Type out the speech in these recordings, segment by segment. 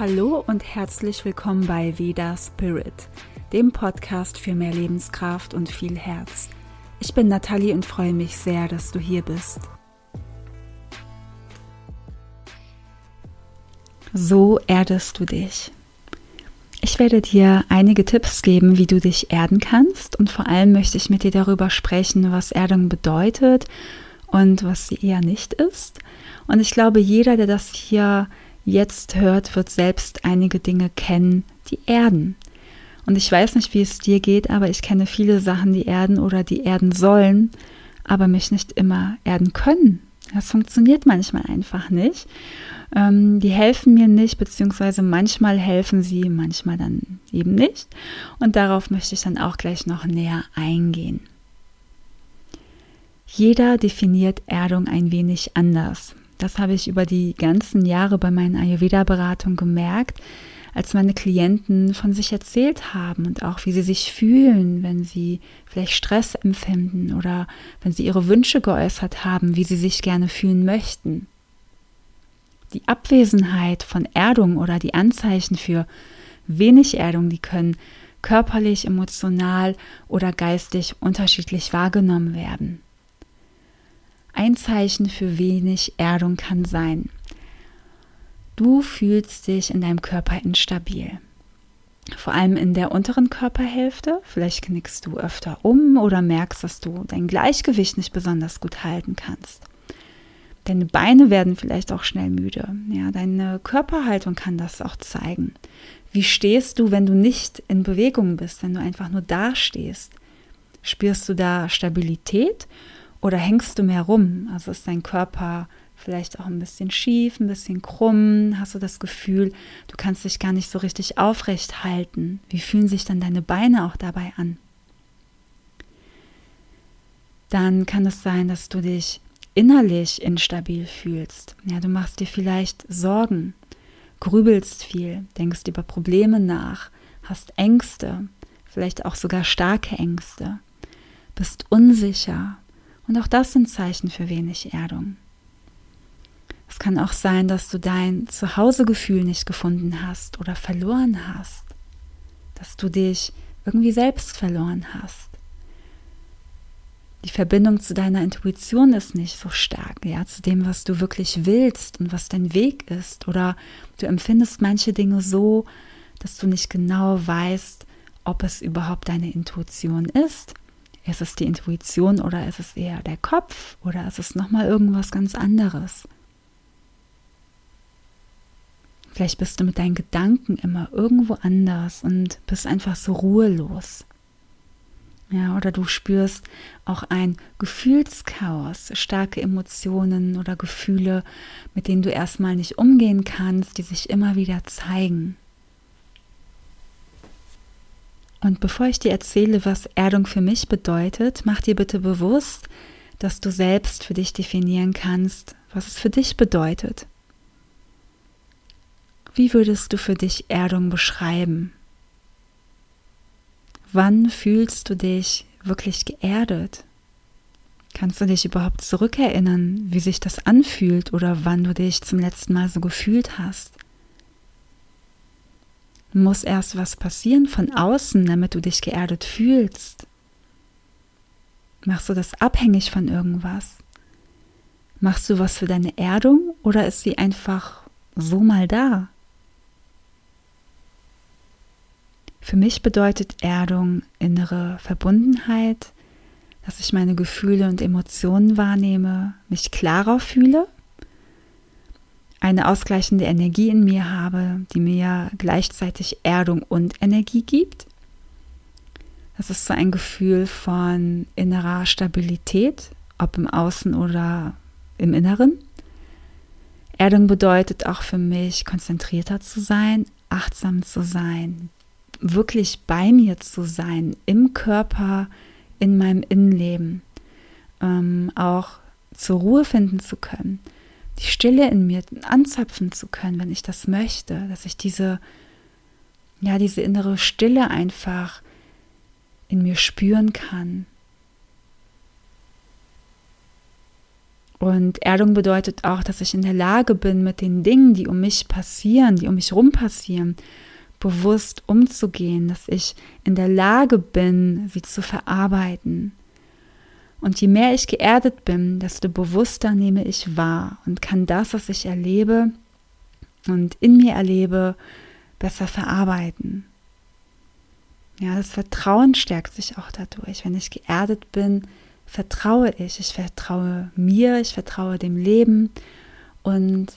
Hallo und herzlich willkommen bei Veda Spirit, dem Podcast für mehr Lebenskraft und viel Herz. Ich bin Nathalie und freue mich sehr, dass du hier bist. So erdest du dich. Ich werde dir einige Tipps geben, wie du dich erden kannst und vor allem möchte ich mit dir darüber sprechen, was Erdung bedeutet und was sie eher nicht ist. Und ich glaube, jeder, der das hier jetzt hört, wird selbst einige Dinge kennen, die erden. Und ich weiß nicht, wie es dir geht, aber ich kenne viele Sachen, die erden oder die erden sollen, aber mich nicht immer erden können. Das funktioniert manchmal einfach nicht. Ähm, die helfen mir nicht, beziehungsweise manchmal helfen sie, manchmal dann eben nicht. Und darauf möchte ich dann auch gleich noch näher eingehen. Jeder definiert Erdung ein wenig anders. Das habe ich über die ganzen Jahre bei meinen Ayurveda-Beratungen gemerkt, als meine Klienten von sich erzählt haben und auch wie sie sich fühlen, wenn sie vielleicht Stress empfinden oder wenn sie ihre Wünsche geäußert haben, wie sie sich gerne fühlen möchten. Die Abwesenheit von Erdung oder die Anzeichen für wenig Erdung, die können körperlich, emotional oder geistig unterschiedlich wahrgenommen werden. Ein Zeichen für wenig Erdung kann sein. Du fühlst dich in deinem Körper instabil. Vor allem in der unteren Körperhälfte. Vielleicht knickst du öfter um oder merkst, dass du dein Gleichgewicht nicht besonders gut halten kannst. Deine Beine werden vielleicht auch schnell müde. Ja, deine Körperhaltung kann das auch zeigen. Wie stehst du, wenn du nicht in Bewegung bist, wenn du einfach nur da stehst? Spürst du da Stabilität oder hängst du mehr rum? Also ist dein Körper vielleicht auch ein bisschen schief, ein bisschen krumm? Hast du das Gefühl, du kannst dich gar nicht so richtig aufrecht halten? Wie fühlen sich dann deine Beine auch dabei an? Dann kann es sein, dass du dich innerlich instabil fühlst. Ja, du machst dir vielleicht Sorgen, grübelst viel, denkst über Probleme nach, hast Ängste, vielleicht auch sogar starke Ängste, bist unsicher, und auch das sind Zeichen für wenig Erdung. Es kann auch sein, dass du dein Zuhausegefühl nicht gefunden hast oder verloren hast, dass du dich irgendwie selbst verloren hast. Die Verbindung zu deiner Intuition ist nicht so stark, ja, zu dem, was du wirklich willst und was dein Weg ist. Oder du empfindest manche Dinge so, dass du nicht genau weißt, ob es überhaupt deine Intuition ist ist es die Intuition oder ist es eher der Kopf oder ist es nochmal irgendwas ganz anderes? Vielleicht bist du mit deinen Gedanken immer irgendwo anders und bist einfach so ruhelos. Ja, oder du spürst auch ein Gefühlschaos, starke Emotionen oder Gefühle, mit denen du erstmal nicht umgehen kannst, die sich immer wieder zeigen. Und bevor ich dir erzähle, was Erdung für mich bedeutet, mach dir bitte bewusst, dass du selbst für dich definieren kannst, was es für dich bedeutet. Wie würdest du für dich Erdung beschreiben? Wann fühlst du dich wirklich geerdet? Kannst du dich überhaupt zurückerinnern, wie sich das anfühlt oder wann du dich zum letzten Mal so gefühlt hast? Muss erst was passieren von außen, damit du dich geerdet fühlst. Machst du das abhängig von irgendwas? Machst du was für deine Erdung oder ist sie einfach so mal da? Für mich bedeutet Erdung innere Verbundenheit, dass ich meine Gefühle und Emotionen wahrnehme, mich klarer fühle eine ausgleichende Energie in mir habe, die mir gleichzeitig Erdung und Energie gibt. Das ist so ein Gefühl von innerer Stabilität, ob im Außen oder im Inneren. Erdung bedeutet auch für mich, konzentrierter zu sein, achtsam zu sein, wirklich bei mir zu sein, im Körper, in meinem Innenleben, ähm, auch zur Ruhe finden zu können die Stille in mir anzapfen zu können, wenn ich das möchte, dass ich diese, ja, diese innere Stille einfach in mir spüren kann. Und Erdung bedeutet auch, dass ich in der Lage bin, mit den Dingen, die um mich passieren, die um mich rum passieren, bewusst umzugehen, dass ich in der Lage bin, sie zu verarbeiten. Und je mehr ich geerdet bin, desto bewusster nehme ich wahr und kann das, was ich erlebe und in mir erlebe, besser verarbeiten. Ja, das Vertrauen stärkt sich auch dadurch. Wenn ich geerdet bin, vertraue ich. Ich vertraue mir, ich vertraue dem Leben. Und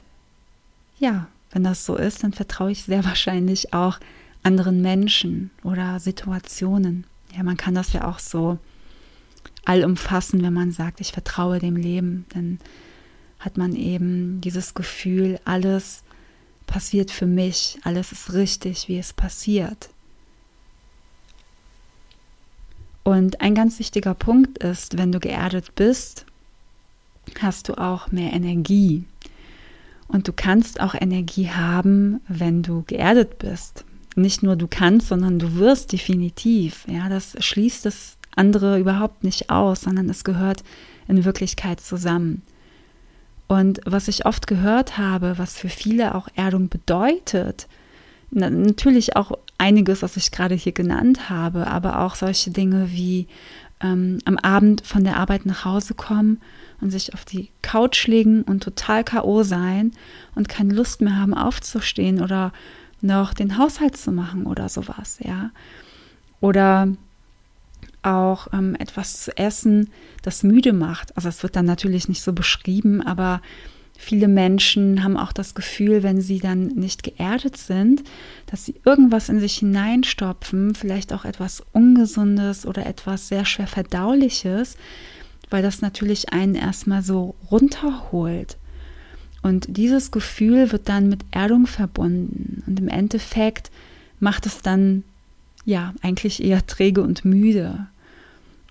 ja, wenn das so ist, dann vertraue ich sehr wahrscheinlich auch anderen Menschen oder Situationen. Ja, man kann das ja auch so allumfassen, wenn man sagt, ich vertraue dem Leben. Dann hat man eben dieses Gefühl, alles passiert für mich, alles ist richtig, wie es passiert. Und ein ganz wichtiger Punkt ist, wenn du geerdet bist, hast du auch mehr Energie. Und du kannst auch Energie haben, wenn du geerdet bist. Nicht nur du kannst, sondern du wirst definitiv. Ja, das schließt das andere überhaupt nicht aus, sondern es gehört in Wirklichkeit zusammen. Und was ich oft gehört habe, was für viele auch Erdung bedeutet, natürlich auch einiges, was ich gerade hier genannt habe, aber auch solche Dinge wie ähm, am Abend von der Arbeit nach Hause kommen und sich auf die Couch legen und total K.O. sein und keine Lust mehr haben aufzustehen oder noch den Haushalt zu machen oder sowas, ja. Oder auch ähm, etwas zu essen, das müde macht. Also es wird dann natürlich nicht so beschrieben, aber Viele Menschen haben auch das Gefühl, wenn sie dann nicht geerdet sind, dass sie irgendwas in sich hineinstopfen, vielleicht auch etwas Ungesundes oder etwas sehr schwer verdauliches, weil das natürlich einen erstmal so runterholt. Und dieses Gefühl wird dann mit Erdung verbunden. Und im Endeffekt macht es dann ja eigentlich eher träge und müde.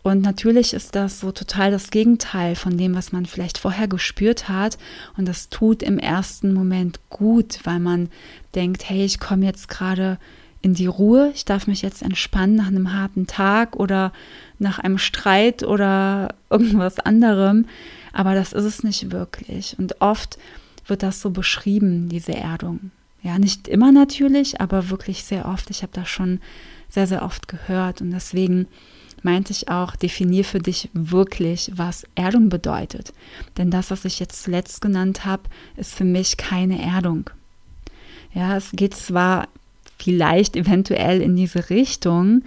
Und natürlich ist das so total das Gegenteil von dem, was man vielleicht vorher gespürt hat. Und das tut im ersten Moment gut, weil man denkt, hey, ich komme jetzt gerade in die Ruhe, ich darf mich jetzt entspannen nach einem harten Tag oder nach einem Streit oder irgendwas anderem. Aber das ist es nicht wirklich. Und oft wird das so beschrieben, diese Erdung. Ja, nicht immer natürlich, aber wirklich sehr oft. Ich habe das schon sehr, sehr oft gehört. Und deswegen meinte ich auch, definier für dich wirklich, was Erdung bedeutet. Denn das, was ich jetzt zuletzt genannt habe, ist für mich keine Erdung. Ja, es geht zwar vielleicht eventuell in diese Richtung.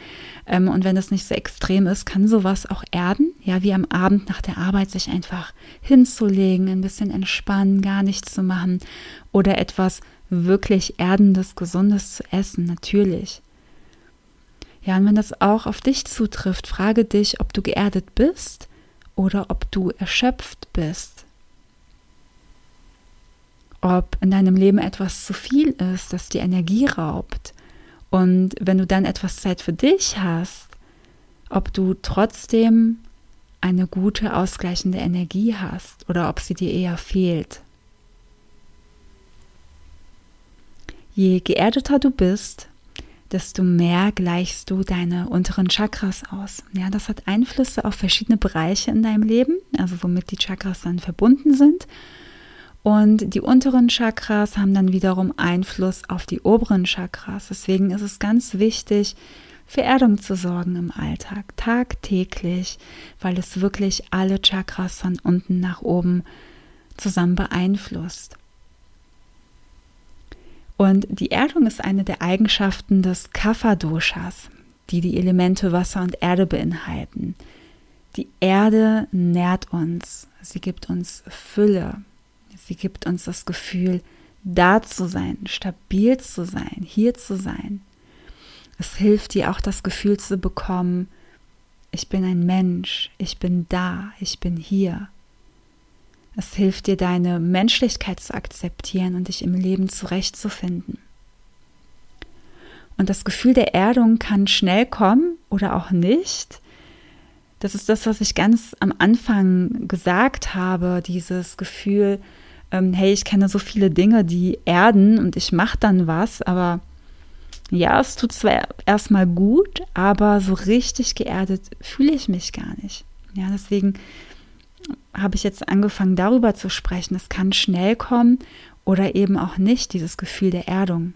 Ähm, und wenn es nicht so extrem ist, kann sowas auch erden. Ja, wie am Abend nach der Arbeit sich einfach hinzulegen, ein bisschen entspannen, gar nichts zu machen oder etwas wirklich Erdendes, Gesundes zu essen, natürlich. Ja, und wenn das auch auf dich zutrifft, frage dich, ob du geerdet bist oder ob du erschöpft bist. Ob in deinem Leben etwas zu viel ist, das dir Energie raubt. Und wenn du dann etwas Zeit für dich hast, ob du trotzdem eine gute ausgleichende Energie hast oder ob sie dir eher fehlt. Je geerdeter du bist, desto mehr gleichst du deine unteren Chakras aus. Ja, das hat Einflüsse auf verschiedene Bereiche in deinem Leben, also womit die Chakras dann verbunden sind. Und die unteren Chakras haben dann wiederum Einfluss auf die oberen Chakras. Deswegen ist es ganz wichtig, für Erdung zu sorgen im Alltag, tagtäglich, weil es wirklich alle Chakras von unten nach oben zusammen beeinflusst. Und die Erdung ist eine der Eigenschaften des Kapha-Doshas, die die Elemente Wasser und Erde beinhalten. Die Erde nährt uns, sie gibt uns Fülle, sie gibt uns das Gefühl, da zu sein, stabil zu sein, hier zu sein. Es hilft dir auch das Gefühl zu bekommen, ich bin ein Mensch, ich bin da, ich bin hier. Es hilft dir, deine Menschlichkeit zu akzeptieren und dich im Leben zurechtzufinden. Und das Gefühl der Erdung kann schnell kommen oder auch nicht. Das ist das, was ich ganz am Anfang gesagt habe, dieses Gefühl, ähm, hey, ich kenne so viele Dinge, die erden und ich mache dann was, aber ja, es tut zwar erstmal gut, aber so richtig geerdet fühle ich mich gar nicht. Ja, deswegen habe ich jetzt angefangen, darüber zu sprechen. Es kann schnell kommen oder eben auch nicht, dieses Gefühl der Erdung.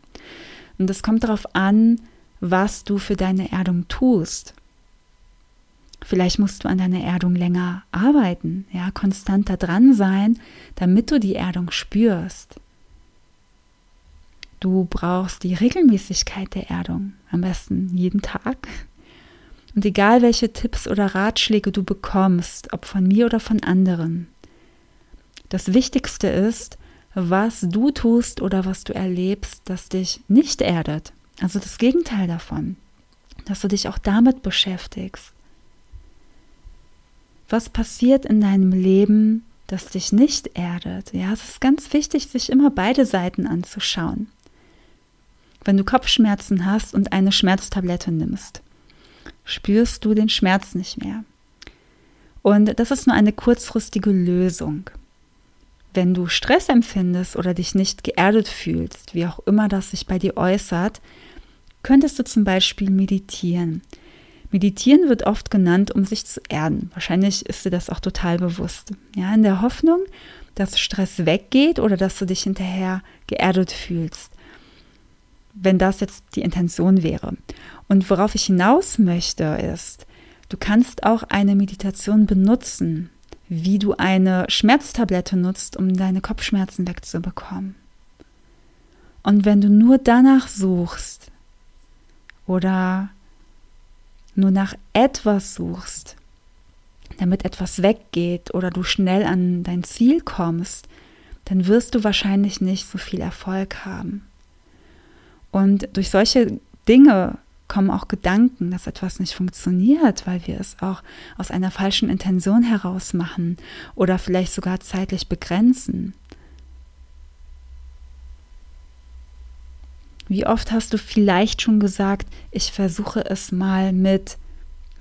Und es kommt darauf an, was du für deine Erdung tust. Vielleicht musst du an deiner Erdung länger arbeiten, ja, konstanter dran sein, damit du die Erdung spürst. Du brauchst die Regelmäßigkeit der Erdung, am besten jeden Tag. Und egal welche Tipps oder Ratschläge du bekommst, ob von mir oder von anderen, das Wichtigste ist, was du tust oder was du erlebst, das dich nicht erdet. Also das Gegenteil davon, dass du dich auch damit beschäftigst. Was passiert in deinem Leben, das dich nicht erdet? Ja, es ist ganz wichtig, sich immer beide Seiten anzuschauen. Wenn du Kopfschmerzen hast und eine Schmerztablette nimmst, spürst du den Schmerz nicht mehr. Und das ist nur eine kurzfristige Lösung. Wenn du Stress empfindest oder dich nicht geerdet fühlst, wie auch immer das sich bei dir äußert, könntest du zum Beispiel meditieren. Meditieren wird oft genannt, um sich zu erden. Wahrscheinlich ist dir das auch total bewusst. Ja, in der Hoffnung, dass Stress weggeht oder dass du dich hinterher geerdet fühlst. Wenn das jetzt die Intention wäre. Und worauf ich hinaus möchte, ist, du kannst auch eine Meditation benutzen, wie du eine Schmerztablette nutzt, um deine Kopfschmerzen wegzubekommen. Und wenn du nur danach suchst oder nur nach etwas suchst, damit etwas weggeht oder du schnell an dein Ziel kommst, dann wirst du wahrscheinlich nicht so viel Erfolg haben. Und durch solche Dinge kommen auch Gedanken, dass etwas nicht funktioniert, weil wir es auch aus einer falschen Intention heraus machen oder vielleicht sogar zeitlich begrenzen. Wie oft hast du vielleicht schon gesagt, ich versuche es mal mit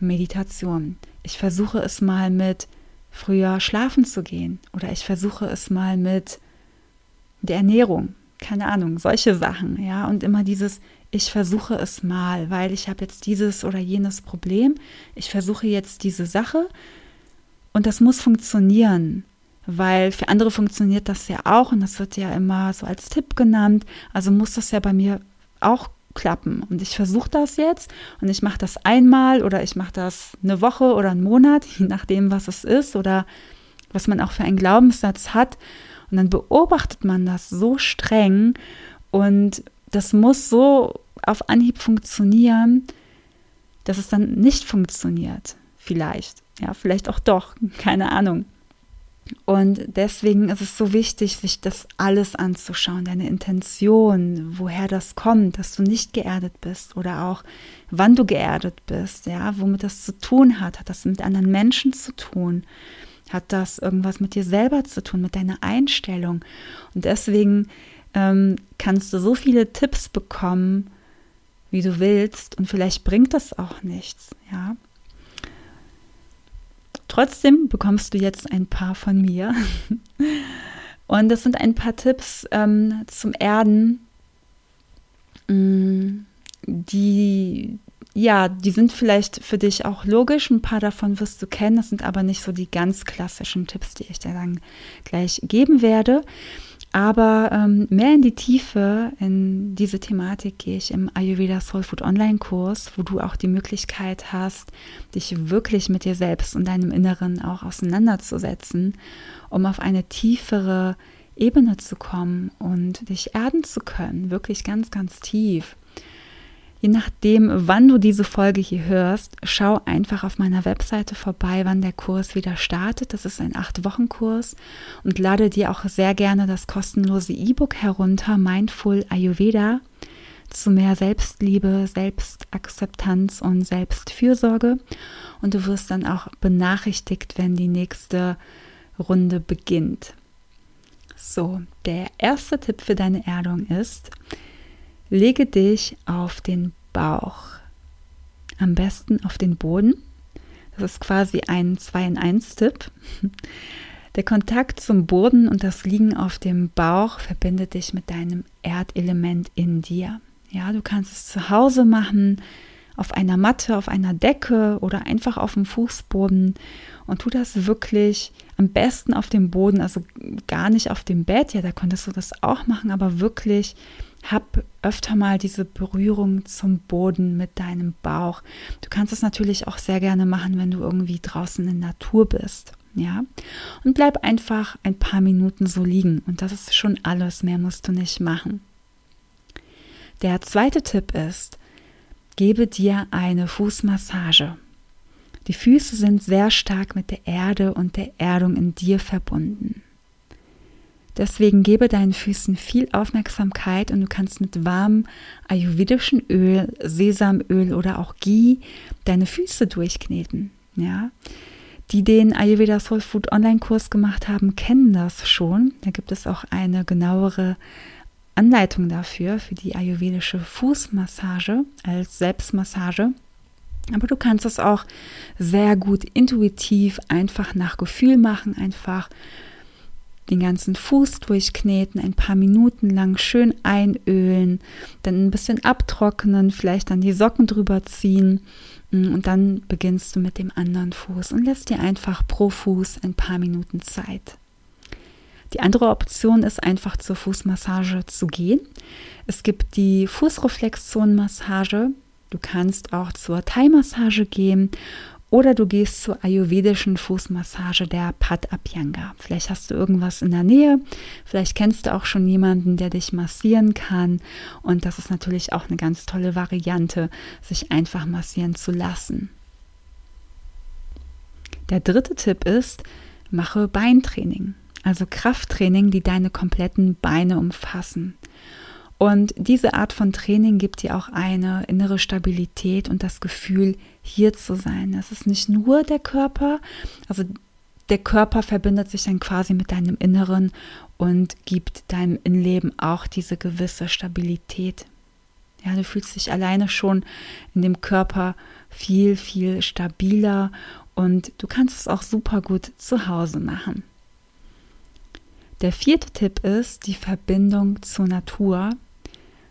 Meditation, ich versuche es mal mit früher schlafen zu gehen. Oder ich versuche es mal mit der Ernährung, keine Ahnung, solche Sachen, ja, und immer dieses ich versuche es mal, weil ich habe jetzt dieses oder jenes Problem. Ich versuche jetzt diese Sache und das muss funktionieren, weil für andere funktioniert das ja auch und das wird ja immer so als Tipp genannt. Also muss das ja bei mir auch klappen. Und ich versuche das jetzt und ich mache das einmal oder ich mache das eine Woche oder einen Monat, je nachdem, was es ist oder was man auch für einen Glaubenssatz hat. Und dann beobachtet man das so streng und das muss so auf Anhieb funktionieren, dass es dann nicht funktioniert. Vielleicht. Ja, vielleicht auch doch. Keine Ahnung. Und deswegen ist es so wichtig, sich das alles anzuschauen, deine Intention, woher das kommt, dass du nicht geerdet bist oder auch wann du geerdet bist, ja, womit das zu tun hat. Hat das mit anderen Menschen zu tun? Hat das irgendwas mit dir selber zu tun, mit deiner Einstellung? Und deswegen ähm, kannst du so viele Tipps bekommen, wie du willst und vielleicht bringt das auch nichts, ja. Trotzdem bekommst du jetzt ein paar von mir. Und das sind ein paar Tipps ähm, zum Erden, mm, die, ja, die sind vielleicht für dich auch logisch. Ein paar davon wirst du kennen. Das sind aber nicht so die ganz klassischen Tipps, die ich dir dann gleich geben werde. Aber ähm, mehr in die Tiefe in diese Thematik gehe ich im Ayurveda Soul Food Online Kurs, wo du auch die Möglichkeit hast, dich wirklich mit dir selbst und deinem Inneren auch auseinanderzusetzen, um auf eine tiefere Ebene zu kommen und dich erden zu können, wirklich ganz, ganz tief. Je nachdem, wann du diese Folge hier hörst, schau einfach auf meiner Webseite vorbei, wann der Kurs wieder startet. Das ist ein acht-Wochen-Kurs und lade dir auch sehr gerne das kostenlose E-Book herunter, Mindful Ayurveda, zu mehr Selbstliebe, Selbstakzeptanz und Selbstfürsorge. Und du wirst dann auch benachrichtigt, wenn die nächste Runde beginnt. So, der erste Tipp für deine Erdung ist, Lege dich auf den Bauch. Am besten auf den Boden. Das ist quasi ein 2 in 1 Tipp. Der Kontakt zum Boden und das Liegen auf dem Bauch verbindet dich mit deinem Erdelement in dir. Ja, du kannst es zu Hause machen, auf einer Matte, auf einer Decke oder einfach auf dem Fußboden und tu das wirklich am besten auf dem Boden, also gar nicht auf dem Bett. Ja, da könntest du das auch machen, aber wirklich hab öfter mal diese Berührung zum Boden mit deinem Bauch. Du kannst es natürlich auch sehr gerne machen, wenn du irgendwie draußen in Natur bist. Ja, und bleib einfach ein paar Minuten so liegen und das ist schon alles, mehr musst du nicht machen. Der zweite Tipp ist, gebe dir eine Fußmassage. Die Füße sind sehr stark mit der Erde und der Erdung in dir verbunden. Deswegen gebe deinen Füßen viel Aufmerksamkeit und du kannst mit warmem ayurvedischen Öl, Sesamöl oder auch Ghee deine Füße durchkneten. Ja, die den Ayurveda Soul Food Online-Kurs gemacht haben, kennen das schon. Da gibt es auch eine genauere Anleitung dafür, für die ayurvedische Fußmassage als Selbstmassage. Aber du kannst es auch sehr gut intuitiv, einfach nach Gefühl machen, einfach den ganzen Fuß durchkneten, ein paar Minuten lang schön einölen, dann ein bisschen abtrocknen, vielleicht dann die Socken drüber ziehen mm, und dann beginnst du mit dem anderen Fuß und lässt dir einfach pro Fuß ein paar Minuten Zeit. Die andere Option ist einfach zur Fußmassage zu gehen. Es gibt die Fußreflexzonenmassage. Du kannst auch zur Thai-Massage gehen oder du gehst zur ayurvedischen Fußmassage der Pat Abhyanga. Vielleicht hast du irgendwas in der Nähe, vielleicht kennst du auch schon jemanden, der dich massieren kann. Und das ist natürlich auch eine ganz tolle Variante, sich einfach massieren zu lassen. Der dritte Tipp ist, mache Beintraining, also Krafttraining, die deine kompletten Beine umfassen. Und diese Art von Training gibt dir auch eine innere Stabilität und das Gefühl, hier zu sein. Es ist nicht nur der Körper, also der Körper verbindet sich dann quasi mit deinem Inneren und gibt deinem Innenleben auch diese gewisse Stabilität. Ja, du fühlst dich alleine schon in dem Körper viel, viel stabiler und du kannst es auch super gut zu Hause machen. Der vierte Tipp ist die Verbindung zur Natur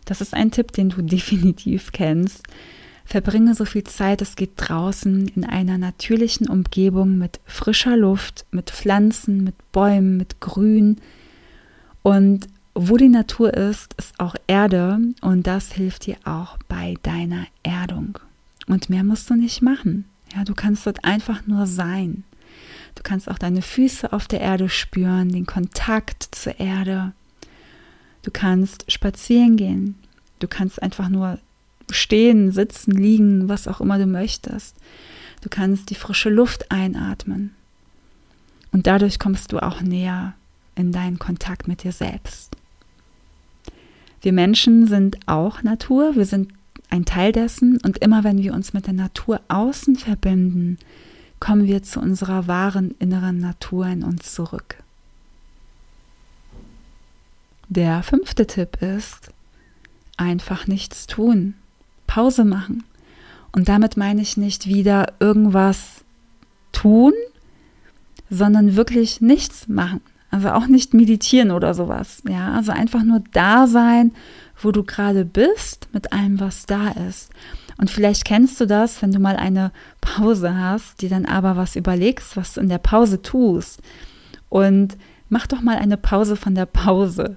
das ist ein Tipp, den du definitiv kennst. Verbringe so viel Zeit, es geht draußen in einer natürlichen Umgebung mit frischer Luft, mit Pflanzen, mit Bäumen, mit Grün. Und wo die Natur ist, ist auch Erde und das hilft dir auch bei deiner Erdung. Und mehr musst du nicht machen. Ja, du kannst dort einfach nur sein. Du kannst auch deine Füße auf der Erde spüren, den Kontakt zur Erde. Du kannst spazieren gehen. Du kannst einfach nur stehen, sitzen, liegen, was auch immer du möchtest. Du kannst die frische Luft einatmen. Und dadurch kommst du auch näher in deinen Kontakt mit dir selbst. Wir Menschen sind auch Natur, wir sind ein Teil dessen und immer wenn wir uns mit der Natur außen verbinden, kommen wir zu unserer wahren inneren Natur in uns zurück. Der fünfte Tipp ist, einfach nichts tun, Pause machen. Und damit meine ich nicht wieder irgendwas tun, sondern wirklich nichts machen. Also auch nicht meditieren oder sowas. Ja, also einfach nur da sein, wo du gerade bist, mit allem, was da ist. Und vielleicht kennst du das, wenn du mal eine Pause hast, die dann aber was überlegst, was du in der Pause tust. Und mach doch mal eine Pause von der Pause.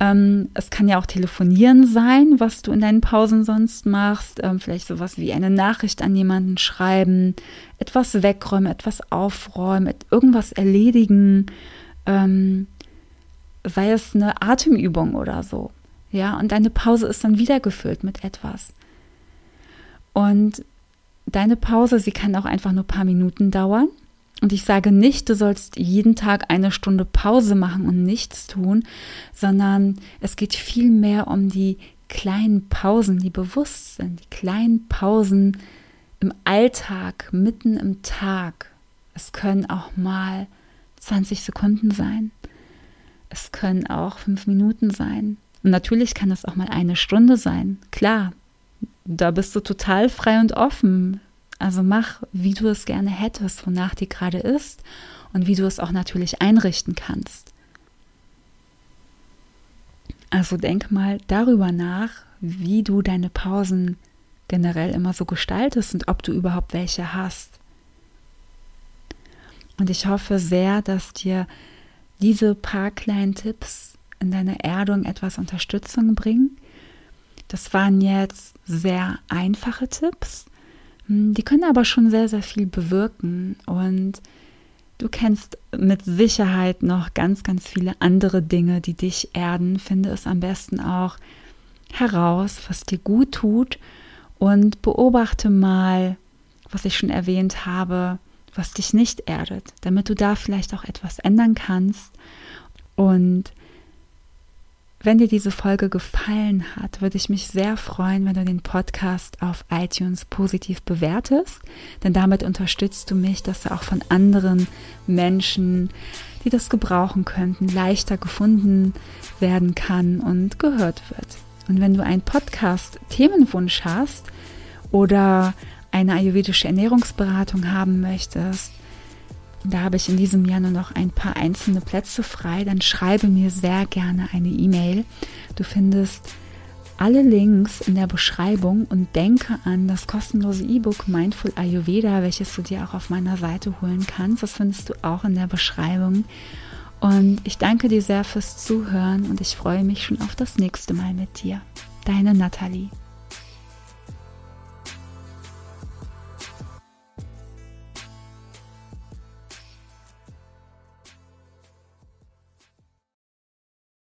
Ähm, es kann ja auch telefonieren sein, was du in deinen Pausen sonst machst. Ähm, vielleicht sowas wie eine Nachricht an jemanden schreiben, etwas wegräumen, etwas aufräumen, irgendwas erledigen. Ähm, sei es eine Atemübung oder so. Ja, und deine Pause ist dann wieder gefüllt mit etwas. Und deine Pause, sie kann auch einfach nur ein paar Minuten dauern. Und ich sage nicht, du sollst jeden Tag eine Stunde Pause machen und nichts tun, sondern es geht vielmehr um die kleinen Pausen, die bewusst sind, die kleinen Pausen im Alltag, mitten im Tag. Es können auch mal 20 Sekunden sein. Es können auch fünf Minuten sein. Und natürlich kann es auch mal eine Stunde sein. Klar, da bist du total frei und offen. Also mach, wie du es gerne hättest, wonach dir gerade ist und wie du es auch natürlich einrichten kannst. Also denk mal darüber nach, wie du deine Pausen generell immer so gestaltest und ob du überhaupt welche hast. Und ich hoffe sehr, dass dir diese paar kleinen Tipps in deiner Erdung etwas Unterstützung bringen. Das waren jetzt sehr einfache Tipps, hm, die können aber schon sehr, sehr viel bewirken. Und du kennst mit Sicherheit noch ganz, ganz viele andere Dinge, die dich erden. Finde es am besten auch heraus, was dir gut tut und beobachte mal, was ich schon erwähnt habe, was dich nicht erdet, damit du da vielleicht auch etwas ändern kannst. Und wenn dir diese Folge gefallen hat, würde ich mich sehr freuen, wenn du den Podcast auf iTunes positiv bewertest, denn damit unterstützt du mich, dass er auch von anderen Menschen, die das gebrauchen könnten, leichter gefunden werden kann und gehört wird. Und wenn du einen Podcast-Themenwunsch hast oder eine ayurvedische Ernährungsberatung haben möchtest, da habe ich in diesem Jahr nur noch ein paar einzelne Plätze frei, dann schreibe mir sehr gerne eine E-Mail. Du findest alle Links in der Beschreibung und denke an das kostenlose E-Book Mindful Ayurveda, welches du dir auch auf meiner Seite holen kannst. Das findest du auch in der Beschreibung. Und ich danke dir sehr fürs Zuhören und ich freue mich schon auf das nächste Mal mit dir. Deine Nathalie.